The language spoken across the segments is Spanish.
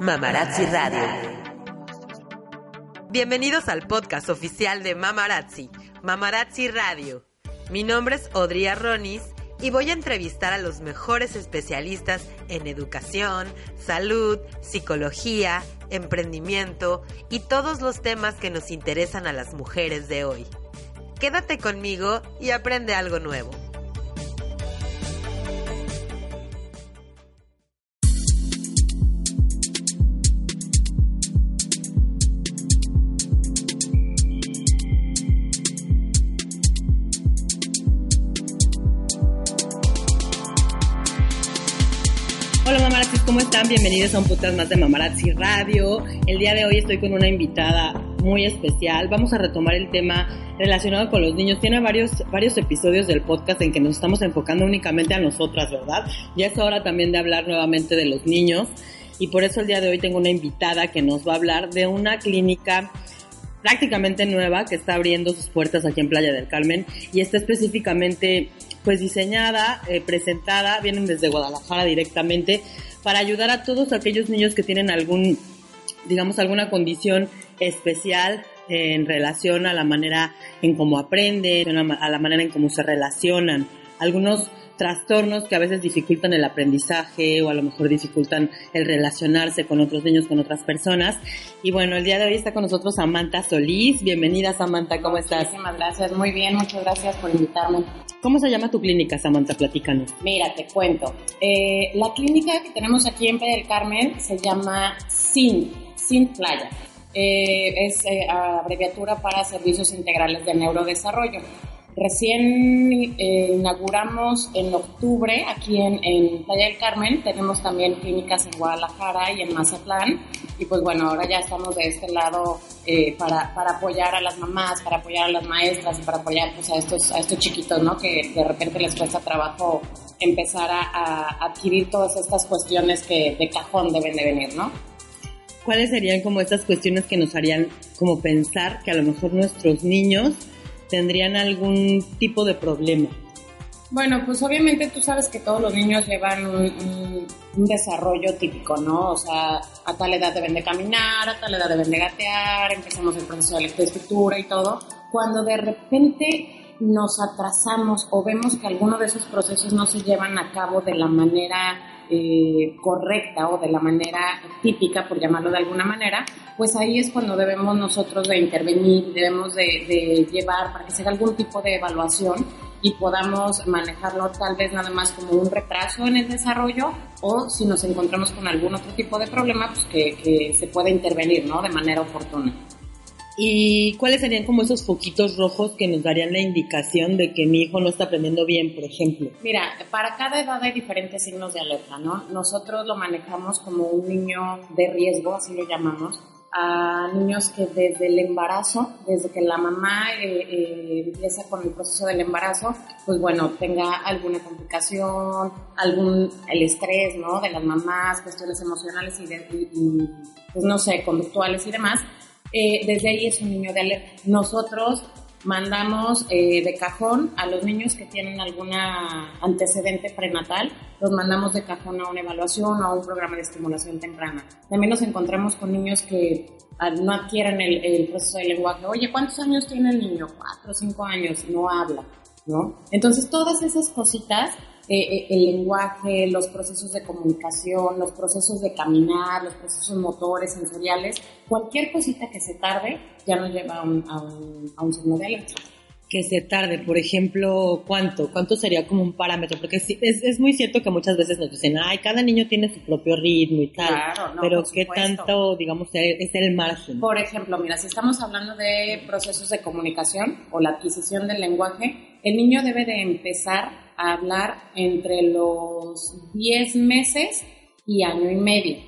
Mamarazzi Radio. Bienvenidos al podcast oficial de Mamarazzi, Mamarazzi Radio. Mi nombre es Odria Ronis y voy a entrevistar a los mejores especialistas en educación, salud, psicología, emprendimiento y todos los temas que nos interesan a las mujeres de hoy. Quédate conmigo y aprende algo nuevo. Están? Bienvenidos a un podcast más de Mamarazzi Radio. El día de hoy estoy con una invitada muy especial. Vamos a retomar el tema relacionado con los niños. Tiene varios, varios episodios del podcast en que nos estamos enfocando únicamente a nosotras, ¿verdad? Ya es hora también de hablar nuevamente de los niños. Y por eso el día de hoy tengo una invitada que nos va a hablar de una clínica prácticamente nueva que está abriendo sus puertas aquí en Playa del Carmen y está específicamente pues diseñada, eh, presentada, vienen desde Guadalajara directamente para ayudar a todos aquellos niños que tienen algún, digamos, alguna condición especial en relación a la manera en cómo aprenden, a la manera en cómo se relacionan. Algunos trastornos que a veces dificultan el aprendizaje o a lo mejor dificultan el relacionarse con otros niños, con otras personas. Y bueno, el día de hoy está con nosotros Samantha Solís. Bienvenida Samantha, ¿cómo estás? Muchísimas gracias, muy bien, muchas gracias por invitarme. ¿Cómo se llama tu clínica, Samantha? Platícanos. Mira, te cuento. Eh, la clínica que tenemos aquí en Playa del Carmen se llama SIN, SIN Playa. Eh, es eh, abreviatura para Servicios Integrales de Neurodesarrollo. Recién eh, inauguramos en octubre aquí en, en, Playa del Carmen, tenemos también clínicas en Guadalajara y en Mazatlán y pues bueno, ahora ya estamos de este lado eh, para, para, apoyar a las mamás, para apoyar a las maestras y para apoyar pues, a, estos, a estos chiquitos, ¿no? Que de repente les cuesta trabajo empezar a, a adquirir todas estas cuestiones que de cajón deben de venir, ¿no? ¿Cuáles serían como estas cuestiones que nos harían como pensar que a lo mejor nuestros niños tendrían algún tipo de problema? Bueno, pues obviamente tú sabes que todos los niños llevan un, desarrollo típico, ¿no? O sea, a tal edad deben de caminar, a tal edad deben de gatear, empezamos el proceso de lectoescritura y todo. Cuando de repente nos atrasamos o vemos que alguno de esos procesos no se llevan a cabo de la manera eh, correcta o de la manera típica, por llamarlo de alguna manera, pues ahí es cuando debemos nosotros de intervenir, debemos de, llevar para que se algún tipo de evaluación y podamos manejarlo tal vez nada más como un retraso en el desarrollo o si nos encontramos con algún otro tipo de problema, pues que, que se pueda intervenir, ¿no? De manera oportuna. ¿Y cuáles serían como esos foquitos rojos que nos darían la indicación de que mi hijo no está aprendiendo bien, por ejemplo? Mira, para cada edad hay diferentes signos de alerta, ¿no? Nosotros lo manejamos como un niño de riesgo, así lo llamamos, a niños que desde el embarazo, desde que la mamá eh, eh, empieza con el proceso del embarazo, pues bueno, tenga alguna complicación, algún, el estrés, ¿no? De las mamás, cuestiones emocionales y, de, y, y pues no sé, conductuales y demás, eh, desde ahí es un niño de alerta. Nosotros mandamos eh, de cajón a los niños que tienen alguna antecedente prenatal, los mandamos de cajón a una evaluación o a un programa de estimulación temprana. También nos encontramos con niños que no adquieren el, el proceso de lenguaje. Oye, ¿cuántos años tiene el niño? Cuatro cinco años, no habla, ¿no? Entonces todas esas cositas eh, el lenguaje, los procesos de comunicación, los procesos de caminar, los procesos motores, sensoriales, cualquier cosita que se tarde ya nos lleva a un, a un, a un signo de alerta. Que se tarde, por ejemplo, ¿cuánto? ¿Cuánto sería como un parámetro? Porque es, es muy cierto que muchas veces nos dicen, ay, cada niño tiene su propio ritmo y tal. Claro, no, pero ¿qué tanto, digamos, es el margen? Por ejemplo, mira, si estamos hablando de procesos de comunicación o la adquisición del lenguaje, el niño debe de empezar a hablar entre los 10 meses y año y medio.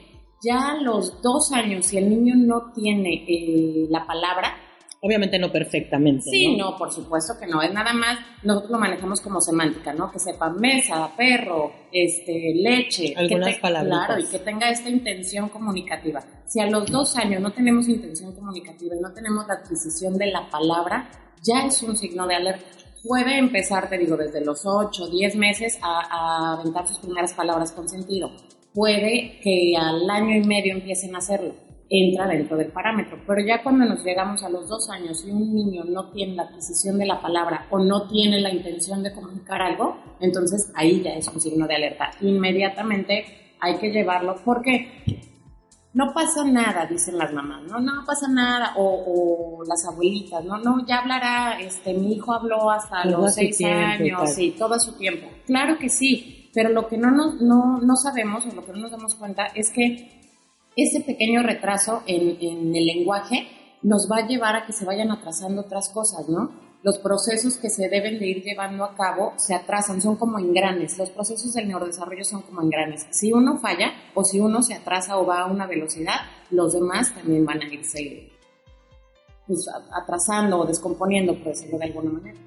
Ya a los dos años, si el niño no tiene eh, la palabra, Obviamente no perfectamente. Sí, ¿no? no, por supuesto que no. Es nada más, nosotros lo manejamos como semántica, ¿no? Que sepa mesa, perro, este, leche. Algunas palabras. Claro, y que tenga esta intención comunicativa. Si a los dos años no tenemos intención comunicativa y no tenemos la adquisición de la palabra, ya es un signo de alerta. Puede empezar, te digo, desde los 8, 10 meses a, aventar sus primeras palabras con sentido. puede que al año y medio empiecen a hacerlo. Entra dentro del parámetro. Pero ya cuando nos llegamos a los dos años y un niño no tiene la adquisición de la palabra o no tiene la intención de comunicar algo, entonces ahí ya es un signo de alerta. Inmediatamente hay que llevarlo. ¿Por qué? No pasa nada, dicen las mamás, no, no pasa nada, o, las abuelitas, no, no, ya hablará, este, mi hijo habló hasta los seis años, y todo su tiempo. Claro que sí, pero lo que no, no, no, no sabemos, o lo que no nos damos cuenta, es que ese pequeño retraso en, en el lenguaje nos va a llevar a que se vayan atrasando otras cosas, ¿no? Los procesos que se deben de ir llevando a cabo se atrasan, son como engranes. Los procesos del neurodesarrollo son como engranes. Si uno falla o si uno se atrasa o va a una velocidad, los demás también van a irse pues, atrasando o descomponiendo, por decirlo de alguna manera.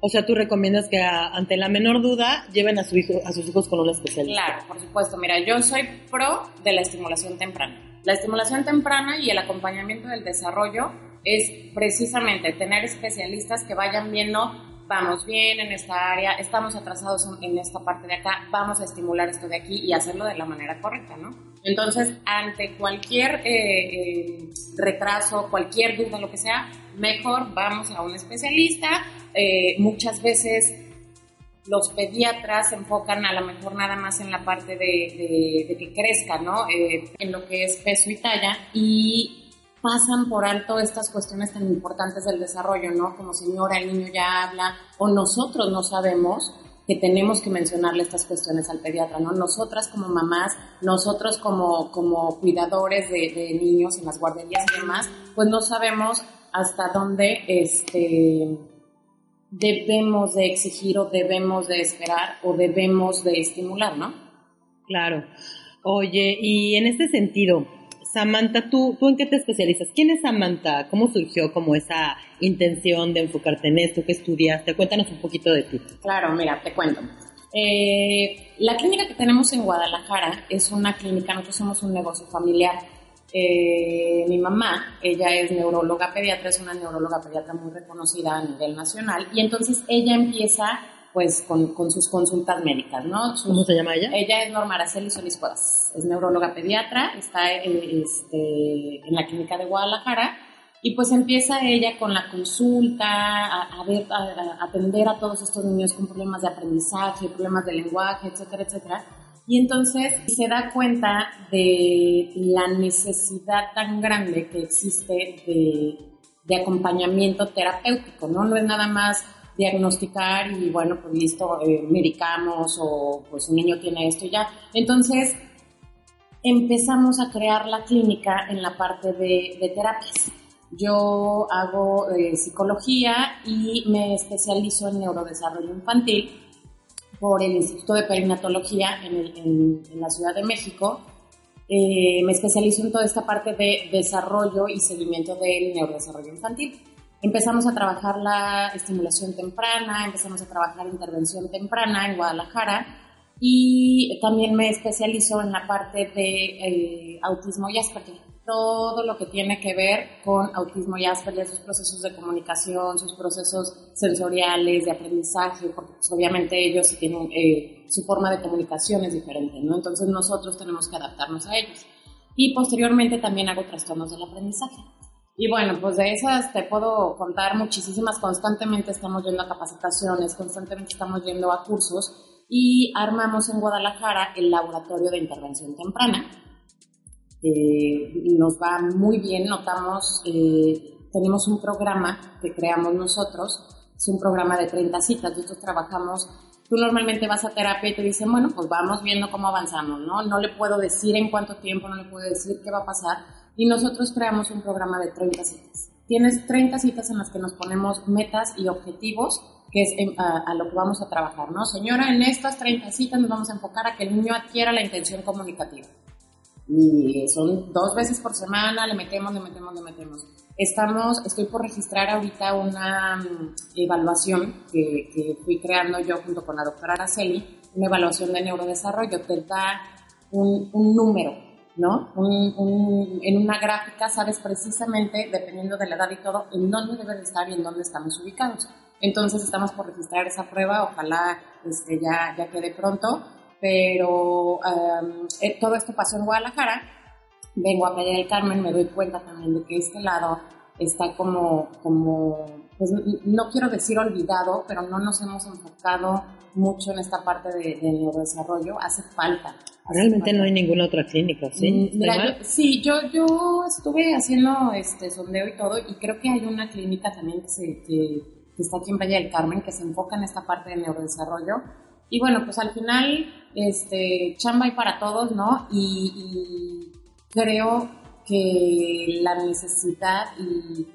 O sea, tú recomiendas que ante la menor duda lleven a, su hijo, a sus hijos con un especialista. Claro, por supuesto. Mira, yo soy pro de la estimulación temprana. La estimulación temprana y el acompañamiento del desarrollo es precisamente tener especialistas que vayan viendo, vamos bien en esta área, estamos atrasados en esta parte de acá, vamos a estimular esto de aquí y hacerlo de la manera correcta, ¿no? Entonces, ante cualquier eh, eh, retraso, cualquier duda, lo que sea, mejor vamos a un especialista. Eh, muchas veces los pediatras se enfocan a lo mejor nada más en la parte de, de que crezca, ¿no? en lo que es peso y talla y pasan por alto estas cuestiones tan importantes del desarrollo, ¿no? Como señora, el niño ya habla, o nosotros no sabemos que tenemos que mencionarle estas cuestiones al pediatra, ¿no? Nosotras como mamás, nosotros como, como cuidadores de, niños en las guarderías y demás, pues no sabemos hasta dónde este, debemos de exigir o debemos de esperar o debemos de estimular, ¿no? Claro. Oye, y en este sentido, Samantha, ¿tú, ¿tú en qué te especializas? ¿Quién es Samantha? ¿Cómo surgió como esa intención de enfocarte en esto? ¿Qué estudiaste? Cuéntanos un poquito de ti. Claro, mira, te cuento. Eh, la clínica que tenemos en Guadalajara es una clínica, nosotros somos un negocio familiar. Eh, mi mamá, ella es neuróloga pediatra, es una neuróloga pediatra muy reconocida a nivel nacional, y entonces ella empieza pues con, con, sus consultas médicas, ¿no? ¿Cómo se llama ella? Ella es Norma Araceli Solís Cuevas, es neuróloga pediatra, está en, este, en la clínica de Guadalajara y pues empieza ella con la consulta, a, ver, a, atender a todos estos niños con problemas de aprendizaje, problemas de lenguaje, etcétera, etcétera. Y entonces se da cuenta de la necesidad tan grande que existe de, de acompañamiento terapéutico, ¿no? No es nada más diagnosticar y bueno, pues listo, eh, medicamos o pues un niño tiene esto y ya. Entonces empezamos a crear la clínica en la parte de, terapias. Yo hago eh, psicología y me especializo en neurodesarrollo infantil por el Instituto de Perinatología en, la Ciudad de México. Eh, me especializo en toda esta parte de desarrollo y seguimiento del neurodesarrollo infantil. Empezamos a trabajar la estimulación temprana, empezamos a trabajar intervención temprana en Guadalajara y también me especializo en la parte de eh, autismo y Asperger. Todo lo que tiene que ver con autismo y Asperger, sus procesos de comunicación, sus procesos sensoriales, de aprendizaje, porque pues, obviamente ellos tienen, eh, su forma de comunicación es diferente, ¿no? Entonces nosotros tenemos que adaptarnos a ellos. Y posteriormente también hago trastornos del aprendizaje. Y bueno, pues de esas te puedo contar muchísimas. Constantemente estamos yendo a capacitaciones, constantemente estamos yendo a cursos y armamos en Guadalajara el laboratorio de intervención temprana. Eh, nos va muy bien, notamos, eh, tenemos un programa que creamos nosotros, es un programa de 30 citas, nosotros trabajamos tú normalmente vas a terapia y te dicen, bueno, pues vamos viendo cómo avanzamos, ¿no? No le puedo decir en cuánto tiempo, no le puedo decir qué va a pasar, y nosotros creamos un programa de 30 citas. Tienes 30 citas en las que nos ponemos metas y objetivos, que es a, lo que vamos a trabajar, ¿no? Señora, en estas 30 citas nos vamos a enfocar a que el niño adquiera la intención comunicativa. Y son dos veces por semana, le metemos, le metemos, le metemos. Estamos, estoy por registrar ahorita una mm, evaluación que, que, fui creando yo junto con la doctora Araceli, una evaluación de neurodesarrollo. Te da un, un número ¿no? en una gráfica sabes precisamente, dependiendo de la edad y todo, en dónde debe de estar y en dónde estamos ubicados. Entonces estamos por registrar esa prueba, ojalá este, ya, ya quede pronto. pero eh, todo esto pasó en Guadalajara, vengo a Playa del Carmen, me doy cuenta también de que este lado está como, como pues no quiero decir olvidado, pero no nos hemos enfocado mucho en esta parte de, neurodesarrollo, hace falta. Realmente no hay ninguna otra clínica, ¿sí? Mm, yo, sí, yo, yo estuve haciendo este sondeo y todo, y creo que hay una clínica también que, se, que, está aquí en Valle del Carmen, que se enfoca en esta parte de neurodesarrollo. Y bueno, pues al final, este, chamba hay para todos, ¿no? Y, y creo que la necesidad y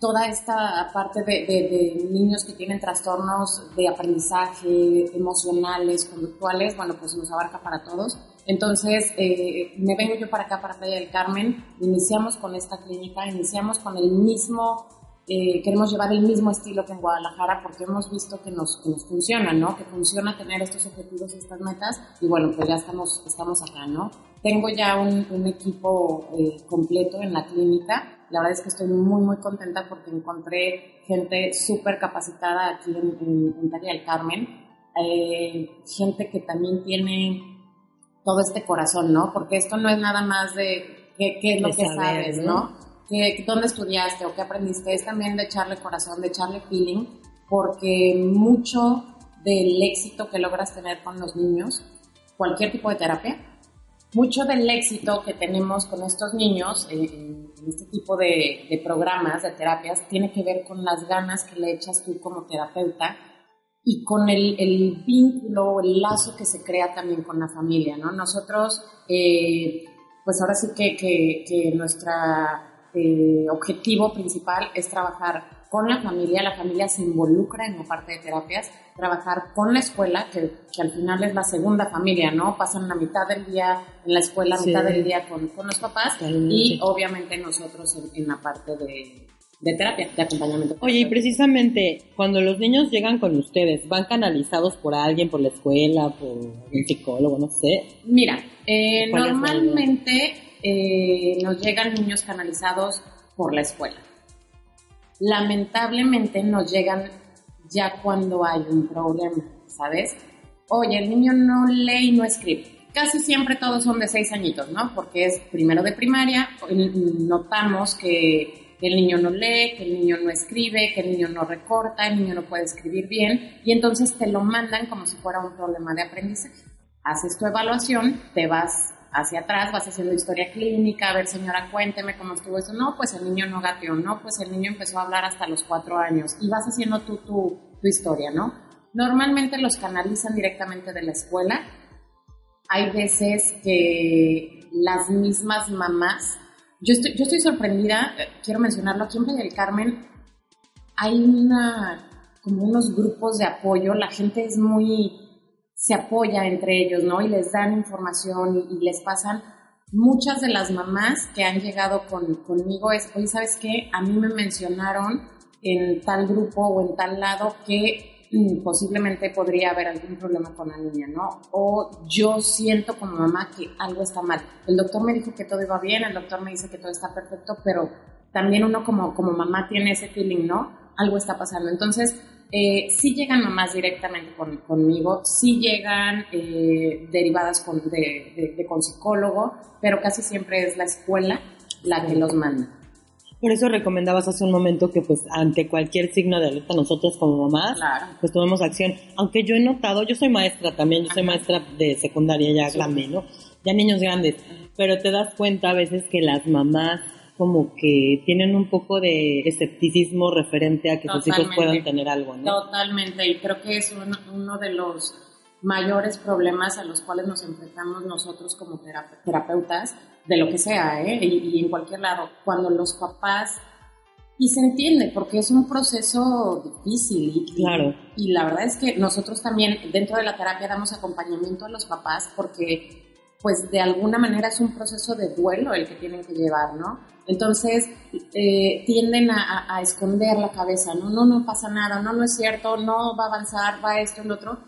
toda esta parte de, niños que tienen trastornos de aprendizaje, emocionales, conductuales, bueno, pues nos abarca para todos. Entonces, eh, me vengo yo para acá, para Playa del Carmen, iniciamos con esta clínica, iniciamos con el mismo, eh, queremos llevar el mismo estilo que en Guadalajara porque hemos visto que nos, que nos funciona, ¿no? Que funciona tener estos objetivos estas metas y bueno, pues ya estamos, estamos acá, ¿no? Tengo ya un, un equipo eh, completo en la clínica, la verdad es que estoy muy, muy contenta porque encontré gente súper capacitada aquí en, en, del Carmen, eh, gente que también tiene todo este corazón, ¿no? Porque esto no es nada más de qué, es lo que sabes, ¿no? ¿Dónde estudiaste o qué aprendiste? Es también de echarle corazón, de echarle feeling, porque mucho del éxito que logras tener con los niños, cualquier tipo de terapia, mucho del éxito que tenemos con estos niños eh, en, este tipo de, programas, de terapias, tiene que ver con las ganas que le echas tú como terapeuta y con el, el vínculo, el lazo que se crea también con la familia, ¿no? Nosotros, eh, pues ahora sí que, que, nuestro eh, objetivo principal es trabajar con la familia, la familia se involucra en la parte de terapias, trabajar con la escuela, que, que al final es la segunda familia, ¿no? Pasan la mitad del día en la escuela, la mitad del día con, con los papás y obviamente nosotros en, la parte de, de terapia, de acompañamiento. Oye, y precisamente cuando los niños llegan con ustedes, ¿van canalizados por alguien, por la escuela, por un psicólogo, no sé? Mira, eh, normalmente eh, nos llegan niños canalizados por la escuela lamentablemente nos llegan ya cuando hay un problema, ¿sabes? Oye, el niño no lee y no escribe. Casi siempre todos son de seis añitos, ¿no? Porque es primero de primaria, notamos que el niño no lee, que el niño no escribe, que el niño no recorta, el niño no puede escribir bien, y entonces te lo mandan como si fuera un problema de aprendizaje. Haces tu evaluación, te vas hacia atrás, vas haciendo historia clínica, a ver señora, cuénteme cómo estuvo eso. No, pues el niño no gateó, no, pues el niño empezó a hablar hasta los cuatro años y vas haciendo tú tu, historia, ¿no? Normalmente los canalizan directamente de la escuela. Hay veces que las mismas mamás, yo estoy, yo estoy sorprendida, quiero mencionarlo, aquí en Playa del Carmen hay una, como unos grupos de apoyo, la gente es muy se apoya entre ellos, ¿no? Y les dan información y, les pasan. Muchas de las mamás que han llegado con, conmigo es, oye, ¿sabes qué? A mí me mencionaron en tal grupo o en tal lado que mm, posiblemente podría haber algún problema con la niña, ¿no? O yo siento como mamá que algo está mal. El doctor me dijo que todo iba bien, el doctor me dice que todo está perfecto, pero también uno como, como mamá tiene ese feeling, ¿no? Algo está pasando. Entonces, eh, sí llegan mamás directamente conmigo, sí llegan eh, derivadas con, de, con psicólogo, pero casi siempre es la escuela la que los manda. Por eso recomendabas hace un momento que pues ante cualquier signo de alerta nosotros como mamás pues tomemos acción. Aunque yo he notado, yo soy maestra también, yo soy maestra de secundaria ya grande, ¿no? Ya niños grandes, pero te das cuenta a veces que las mamás como que tienen un poco de escepticismo referente a que sus hijos puedan tener algo, ¿no? Totalmente, y creo que es uno de los mayores problemas a los cuales nos enfrentamos nosotros como terapeutas, de lo que sea, ¿eh? y, en cualquier lado, cuando los papás, y se entiende, porque es un proceso difícil, y, claro. y la verdad es que nosotros también dentro de la terapia damos acompañamiento a los papás porque pues de alguna manera es un proceso de duelo el que tienen que llevar, ¿no? Entonces eh, tienden a, esconder la cabeza, ¿no? No, no pasa nada, no, no es cierto, no va a avanzar, va esto, el otro.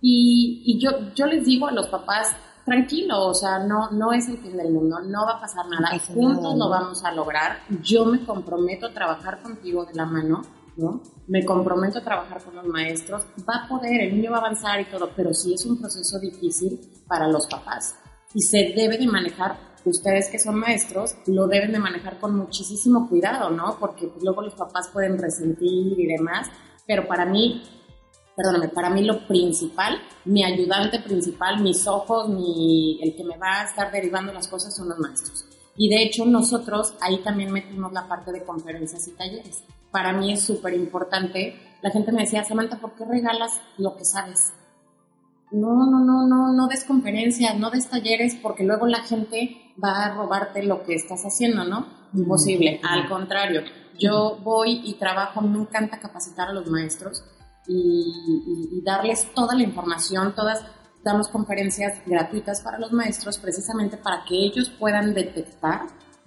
Y, yo, yo les digo a los papás, tranquilo, o sea, no, no es el fin del mundo, no va a pasar nada, juntos lo vamos a lograr, yo me comprometo a trabajar contigo de la mano ¿no? Me comprometo a trabajar con los maestros, va a poder, el niño va a avanzar y todo, pero sí es un proceso difícil para los papás y se debe de manejar, ustedes que son maestros, lo deben de manejar con muchísimo cuidado, ¿no? Porque pues, luego los papás pueden resentir y demás, pero para mí, perdóname, para mí lo principal, mi ayudante principal, mis ojos, mi, el que me va a estar derivando las cosas son los maestros. Y de hecho nosotros ahí también metimos la parte de conferencias y talleres. Para mí es súper importante. La gente me decía, Samantha, ¿por qué regalas lo que sabes? No, no, no, no, no des conferencias, no des talleres, porque luego la gente va a robarte lo que estás haciendo, ¿no? Imposible. Al contrario, yo voy y trabajo, me encanta capacitar a los maestros y, darles toda la información, todas, damos conferencias gratuitas para los maestros precisamente para que ellos puedan detectar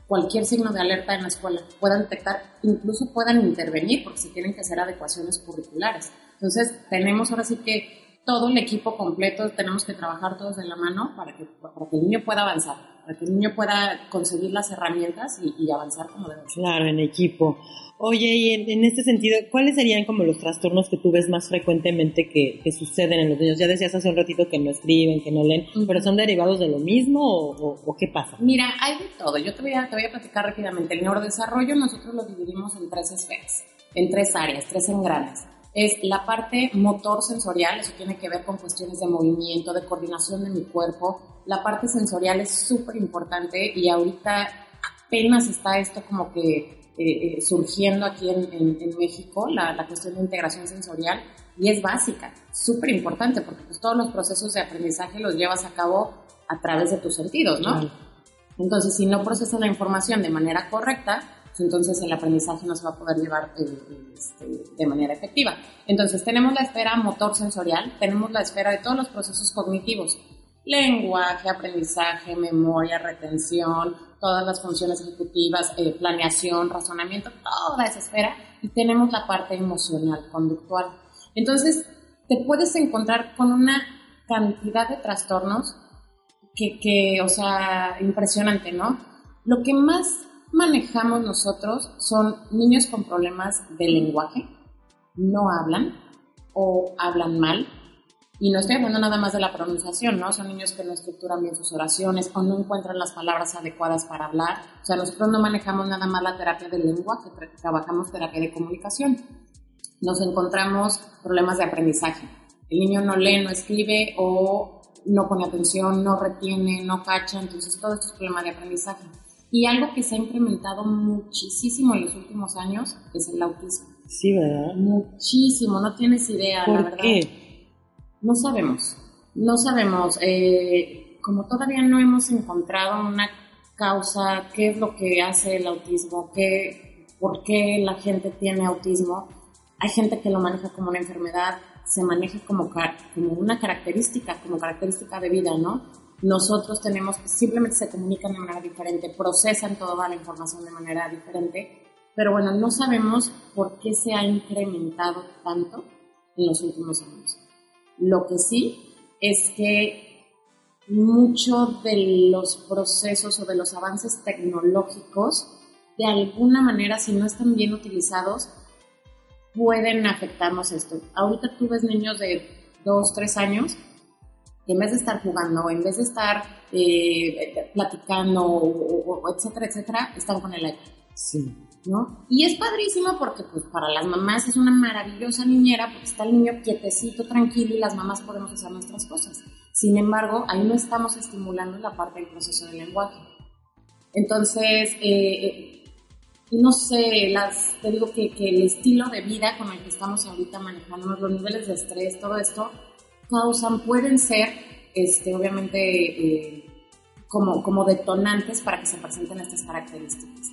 cualquier signo de alerta en la escuela, puedan detectar, incluso puedan intervenir porque se tienen que hacer adecuaciones curriculares. Entonces, tenemos ahora sí que todo el equipo completo tenemos que trabajar todos de la mano para que, para que el niño pueda avanzar, para que el niño pueda conseguir las herramientas y, avanzar como debe Claro, en equipo. Oye, y en, este sentido, ¿cuáles serían como los trastornos que tú ves más frecuentemente que, suceden en los niños? Ya decías hace un ratito que no escriben, que no leen, pero ¿son derivados de lo mismo o, qué pasa? Mira, hay de todo. Yo te voy, a, te voy a platicar rápidamente. El neurodesarrollo nosotros lo dividimos en tres esferas, en tres áreas, tres engranes es la parte motor sensorial, eso tiene que ver con cuestiones de movimiento, de coordinación de mi cuerpo. La parte sensorial es súper importante y ahorita apenas está esto como que eh, eh, surgiendo aquí en, México, la, cuestión de integración sensorial, y es básica, súper importante, porque pues, todos los procesos de aprendizaje los llevas a cabo a través de tus sentidos, ¿no? Entonces, si no procesas la información de manera correcta, entonces el aprendizaje no se va a poder llevar eh, este, de manera efectiva. Entonces tenemos la esfera motor sensorial, tenemos la esfera de todos los procesos cognitivos, lenguaje, aprendizaje, memoria, retención, todas las funciones ejecutivas, eh, planeación, razonamiento, toda esa esfera, y tenemos la parte emocional, conductual. Entonces te puedes encontrar con una cantidad de trastornos que, que o sea, impresionante, ¿no? Lo que más manejamos nosotros son niños con problemas de lenguaje, no hablan o hablan mal. Y no estoy hablando nada más de la pronunciación, ¿no? Son niños que no estructuran bien sus oraciones o no encuentran las palabras adecuadas para hablar. O sea, nosotros no manejamos nada más la terapia del lenguaje, trabajamos terapia de comunicación. Nos encontramos problemas de aprendizaje. El niño no lee, no escribe o no pone atención, no retiene, no cacha. Entonces, todo esto es problema de aprendizaje. Y algo que se ha implementado muchísimo en los últimos años es el autismo. Sí, ¿verdad? Muchísimo, no tienes idea, ¿Por la verdad. qué? No sabemos, no sabemos. Eh, como todavía no hemos encontrado una causa, qué es lo que hace el autismo, qué, por qué la gente tiene autismo, hay gente que lo maneja como una enfermedad, se maneja como, como una característica, como característica de vida, ¿no? Nosotros tenemos, simplemente se comunican de manera diferente, procesan toda la información de manera diferente, pero bueno, no sabemos por qué se ha incrementado tanto en los últimos años. Lo que sí es que muchos de los procesos o de los avances tecnológicos, de alguna manera, si no están bien utilizados, pueden afectarnos esto. Ahorita tú ves niños de 2, 3 años en vez de estar jugando, en vez de estar eh, platicando, o, etcétera, etcétera, están con el iPad. Sí. ¿No? Y es padrísimo porque pues para las mamás es una maravillosa niñera porque está el niño quietecito, tranquilo y las mamás podemos hacer nuestras cosas. Sin embargo, ahí no estamos estimulando la parte del proceso del lenguaje. Entonces, eh, eh, no sé, las, te digo que, que, el estilo de vida con el que estamos ahorita manejando, los niveles de estrés, todo esto, causan pueden ser, este, obviamente, eh, como, como detonantes para que se presenten estas características.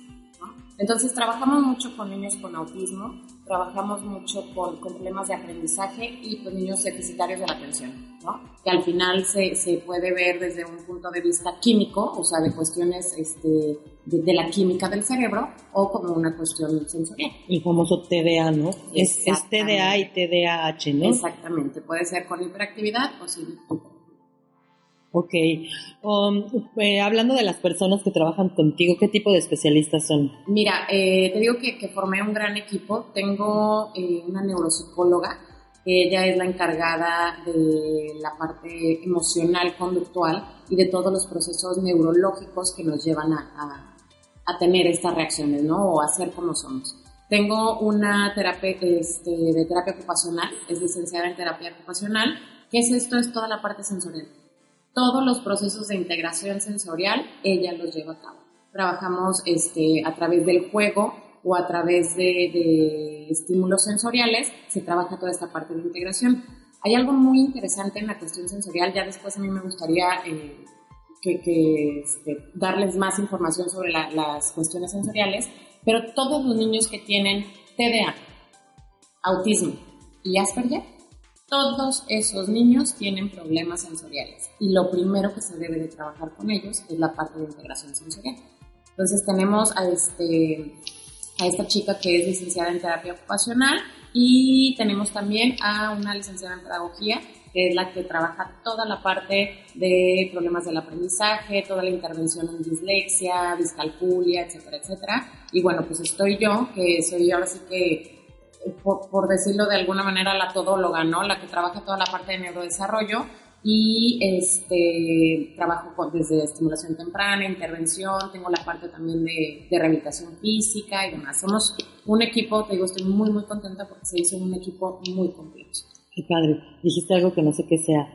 Entonces, trabajamos mucho con niños con autismo, trabajamos mucho con, problemas de aprendizaje y con niños deficitarios de la atención, que al final se, se, puede ver desde un punto de vista químico, o sea, de cuestiones este, de, la química del cerebro, o como una cuestión sensorial. El famoso TDA, ¿no? Es, es TDA y TDAH, ¿no? Exactamente, puede ser con hiperactividad o sin. Ok. Um, eh, hablando de las personas que trabajan contigo, ¿qué tipo de especialistas son? Mira, eh, te digo que, formé un gran equipo. Tengo eh, una neuropsicóloga. Ella es la encargada de la parte emocional, conductual y de todos los procesos neurológicos que nos llevan a, a, tener estas reacciones, ¿no? O a ser como somos. Tengo una terapia este, de terapia ocupacional, es licenciada en terapia ocupacional. ¿Qué es esto? Es toda la parte sensorial todos los procesos de integración sensorial, ella los lleva a cabo. Trabajamos este, a través del juego o a través de, estímulos sensoriales, se trabaja toda esta parte de integración. Hay algo muy interesante en la cuestión sensorial, ya después a mí me gustaría eh, que, este, darles más información sobre las cuestiones sensoriales, pero todos los niños que tienen TDA, autismo y Asperger, todos esos niños tienen problemas sensoriales y lo primero que se debe de trabajar con ellos es la parte de integración sensorial. Entonces tenemos a, este, a esta chica que es licenciada en terapia ocupacional y tenemos también a una licenciada en pedagogía que es la que trabaja toda la parte de problemas del aprendizaje, toda la intervención en dislexia, discalculia, etcétera, etcétera. Y bueno, pues estoy yo, que soy ahora sí que por, decirlo de alguna manera, la todóloga, ¿no? La que trabaja toda la parte de neurodesarrollo y este, trabajo desde estimulación temprana, intervención, tengo la parte también de, rehabilitación física y demás. Somos un equipo, te digo, estoy muy, muy contenta porque se hizo un equipo muy completo. Qué padre. Dijiste algo que no sé qué sea.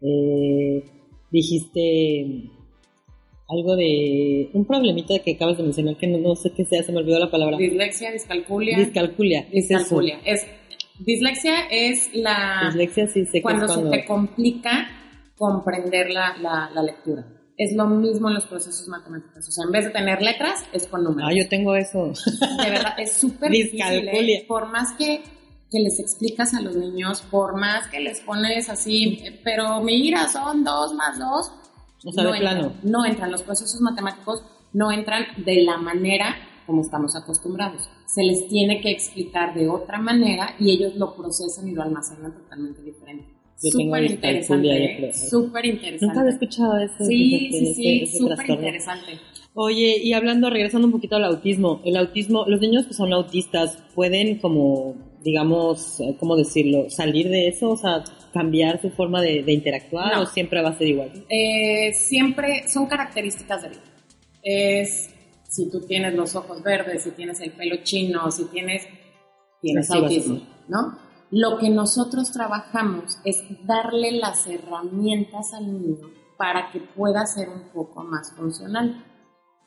Eh, dijiste algo de un problemita que acabas de mencionar que no, sé qué sea, se me olvidó la palabra. Dislexia, discalculia. Discalculia. Discalculia. Es, dislexia es la... Dislexia sí sé cuando, cuando se te complica comprender la, la, lectura. Es lo mismo en los procesos matemáticos. O sea, en vez de tener letras, es con números. Ah, yo tengo eso. De verdad, es súper difícil. ¿eh? Por más que, que les explicas a los niños, por más que les pones así, pero mira, son dos más dos, no, plano. no entran, los procesos matemáticos no entran de la manera como estamos acostumbrados. Se les tiene que explicar de otra manera y ellos lo procesan y lo almacenan totalmente diferente. Súper interesante. Súper interesante. Nunca había escuchado eso. Sí, sí, sí, súper interesante. Oye, y hablando, regresando un poquito al autismo, el autismo, los niños que son autistas pueden como, digamos, ¿cómo decirlo? Salir de eso, o sea, cambiar su forma de, interactuar o siempre va a ser igual? Eh, siempre son características de vida. Es si tú tienes los ojos verdes, si tienes el pelo chino, si tienes, tienes autismo, ¿no? Lo que nosotros trabajamos es darle las herramientas al niño para que pueda ser un poco más funcional.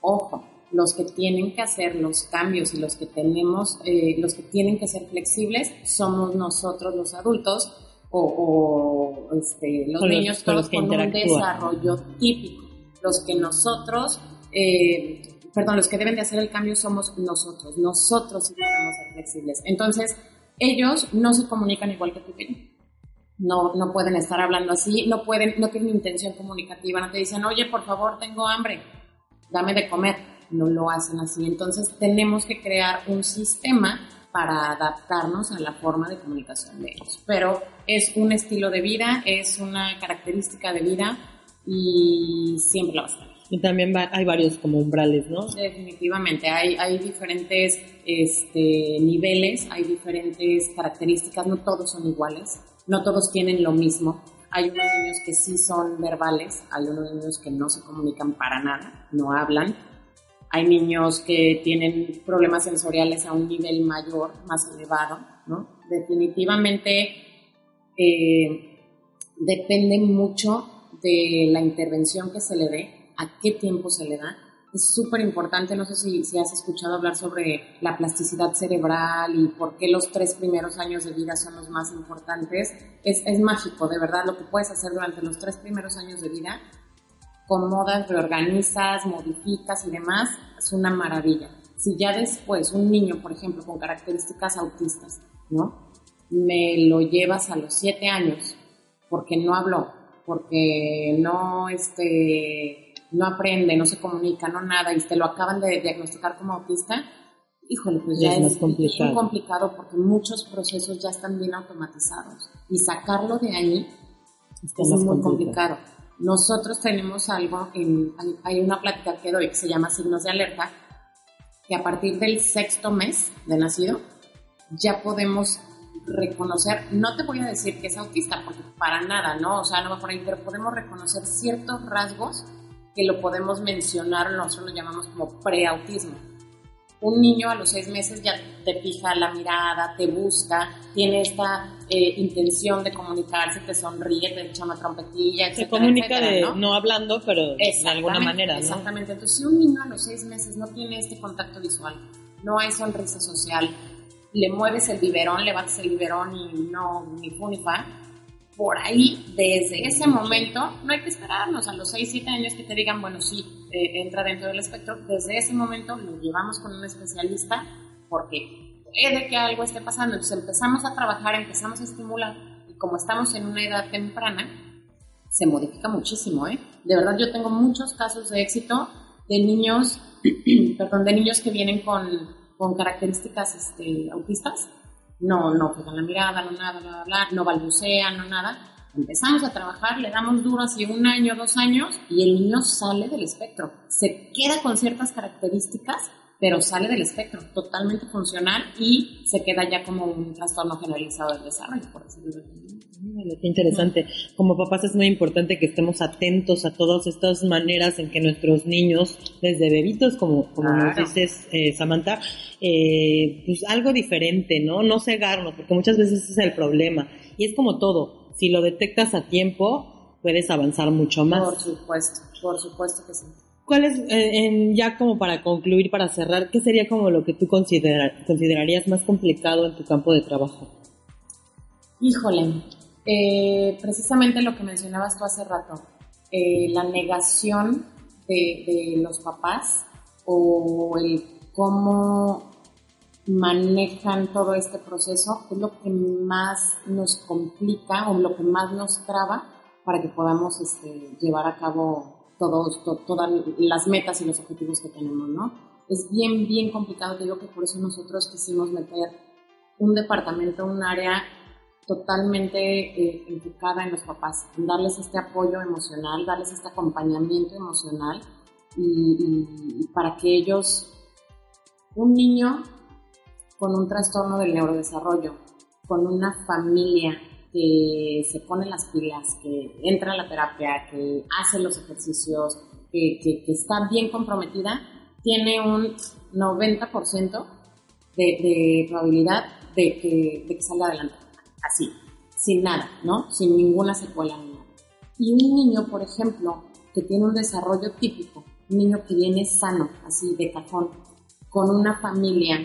Ojo, los que tienen que hacer los cambios y los que tenemos, eh, los que tienen que ser flexibles, somos nosotros los adultos o, este, los niños con, todos con un desarrollo típico. Los que nosotros, eh, perdón, los que deben de hacer el cambio somos nosotros. Nosotros sí debemos ser flexibles. Entonces, ellos no se comunican igual que tú No, no pueden estar hablando así, no pueden, no tienen intención comunicativa, no te dicen, oye, por favor, tengo hambre, dame de comer. No lo hacen así. Entonces, tenemos que crear un sistema para adaptarnos a la forma de comunicación de ellos. Pero es un estilo de vida, es una característica de vida y siempre lo va a estar. Y también hay varios como umbrales, ¿no? Definitivamente, hay, hay diferentes este, niveles, hay diferentes características, no todos son iguales, no todos tienen lo mismo. Hay unos niños que sí son verbales, hay unos niños que no se comunican para nada, no hablan, hay niños que tienen problemas sensoriales a un nivel mayor, más elevado, ¿no? Definitivamente eh, depende mucho de la intervención que se le dé, a qué tiempo se le da. Es súper importante, no sé si, si, has escuchado hablar sobre la plasticidad cerebral y por qué los tres primeros años de vida son los más importantes. Es, es mágico, de verdad, lo que puedes hacer durante los tres primeros años de vida acomodas, reorganizas, modificas y demás, es una maravilla. Si ya después un niño, por ejemplo, con características autistas, ¿no? Me lo llevas a los siete años porque no habló, porque no, este, no aprende, no se comunica, no nada, y te lo acaban de diagnosticar como autista, híjole, pues ya, es, complicado. muy complicado porque muchos procesos ya están bien automatizados y sacarlo de ahí es muy complicado Nosotros tenemos algo, en, hay una plática que doy que se llama signos de alerta, que a partir del sexto mes de nacido ya podemos reconocer, no te voy a decir que es autista, porque para nada, ¿no? O sea, no va por ahí, pero podemos reconocer ciertos rasgos que lo podemos mencionar, nosotros lo llamamos como preautismo un niño a los seis meses ya te fija la mirada, te busca, tiene esta eh, intención de comunicarse, te sonríe, te echa una trompetilla, Se comunica ¿no? hablando, pero de alguna manera. Exactamente. Entonces, si un niño a los seis meses no tiene este contacto visual, no hay sonrisa social, le mueves el biberón, le bates el biberón y no, ni fu ni fa, por ahí, desde ese momento, no hay que esperarnos a los 6, 7 años que te digan, bueno, sí, eh, entra dentro del espectro. Desde ese momento lo llevamos con un especialista porque puede que algo esté pasando. Entonces empezamos a trabajar, empezamos a estimular y como estamos en una edad temprana, se modifica muchísimo, ¿eh? De verdad, yo tengo muchos casos de éxito de niños, perdón, de niños que vienen con, con características este, autistas no, no pegan la mirada, no nada, bla, bla, bla, no balbucean, no nada. Empezamos a trabajar, le damos duro así un año, dos años y el niño sale del espectro. Se queda con ciertas características, pero sale del espectro, totalmente funcional y se queda ya como un trastorno generalizado del desarrollo, por decirlo Qué interesante. Como papás es muy importante que estemos atentos a todas estas maneras en que nuestros niños, desde bebitos, como, como nos dices, eh, Samantha, eh, pues algo diferente, ¿no? No cegarnos, porque muchas veces es el problema. Y es como todo, si lo detectas a tiempo, puedes avanzar mucho más. Por supuesto, por supuesto que sí. ¿Cuál es, eh, ya como para concluir, para cerrar, qué sería como lo que tú considerarías más complicado en tu campo de trabajo? Híjole, eh, precisamente lo que mencionabas tú hace rato, eh, la negación de, los papás o el cómo manejan todo este proceso es lo que más nos complica o lo que más nos traba para que podamos este, llevar a cabo todos, todas las metas y los objetivos que tenemos, ¿no? Es bien, bien complicado, te digo que por eso nosotros quisimos meter un departamento, un área totalmente eh, enfocada en los papás, darles este apoyo emocional, darles este acompañamiento emocional y, para que ellos, un niño con un trastorno del neurodesarrollo, con una familia que se pone las pilas, que entra a la terapia, que hace los ejercicios, que, que, está bien comprometida, tiene un 90% de, de probabilidad de que, de que salga adelante así, sin nada, ¿no? Sin ninguna secuela ni nada. Y un niño, por ejemplo, que tiene un desarrollo típico, un niño que viene sano, así de cajón, con una familia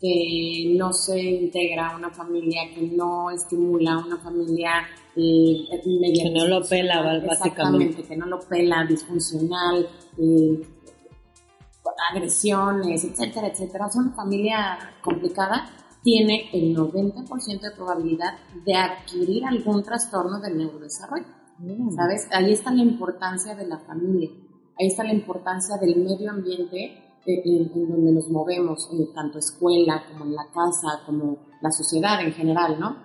que no se integra, una familia que no estimula, una familia eh, que no lo pela, básicamente. Exactamente, que no lo pela, disfuncional, eh, agresiones, etcétera, etcétera. Es una familia complicada tiene el 90% de probabilidad de adquirir algún trastorno del neurodesarrollo. ¿Sabes? Ahí está la importancia de la familia, ahí está la importancia del medio ambiente eh, en, donde nos movemos, en tanto escuela como en la casa, como la sociedad en general, ¿no?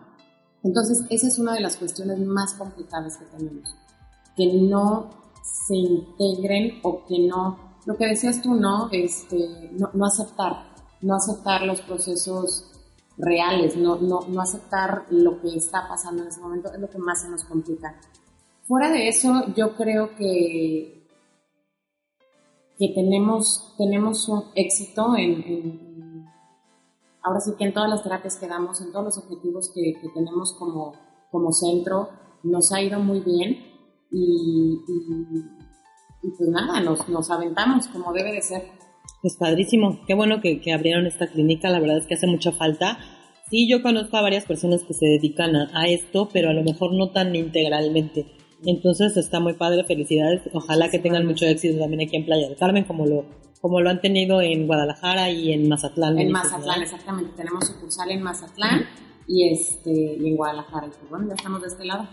Entonces, esa es una de las cuestiones más complicadas que tenemos, que no se integren o que no, lo que decías tú, ¿no? Este, no, no aceptar, no aceptar los procesos reales, no, no, no aceptar lo que está pasando en ese momento es lo que más se nos complica. Fuera de eso, yo creo que, que tenemos, tenemos un éxito en, ahora sí que en todas las terapias que damos, en todos los objetivos que, tenemos como, como centro, nos ha ido muy bien y, pues nada, nos, nos aventamos como debe de ser. Pues padrísimo, qué bueno que, abrieron esta clínica, la verdad es que hace mucha falta. Sí, yo conozco a varias personas que se dedican a, esto, pero a lo mejor no tan integralmente. Entonces está muy padre, felicidades. Ojalá que tengan mucho éxito también aquí en Playa del Carmen, como lo, como lo han tenido en Guadalajara y en Mazatlán. En Mazatlán, exactamente. Tenemos sucursal en Mazatlán y, este, y en Guadalajara. Y pues bueno, ya estamos de este lado.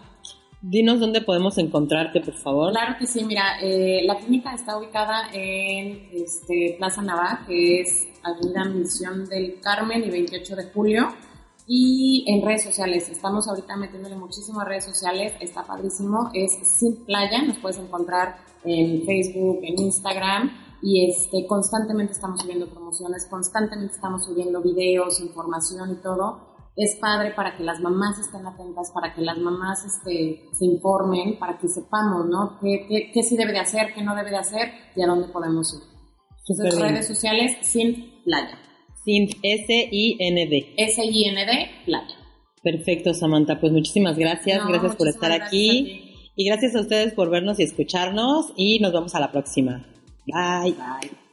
Dinos dónde podemos encontrarte, por favor. Claro que sí, mira, eh, la clínica está ubicada en este, Plaza Navá, que es Avenida Misión del Carmen y 28 de julio. Y en redes sociales, estamos ahorita metiéndole muchísimo a redes sociales, está padrísimo, es Sin Playa, nos puedes encontrar en Facebook, en Instagram, y este, constantemente estamos subiendo promociones, constantemente estamos subiendo videos, información y todo. Es padre para que las mamás estén atentas, para que las mamás este, se informen, para que sepamos, ¿no? ¿Qué, qué, qué sí debe de hacer, qué no debe de hacer y a dónde podemos ir. Entonces, redes sociales, Sin Playa. Sin S-I-N-D. S-I-N-D, playa. Perfecto, Samantha. Pues muchísimas gracias. gracias por estar aquí. Y gracias a ustedes por vernos y escucharnos. Y nos vemos a la próxima. Bye. Bye.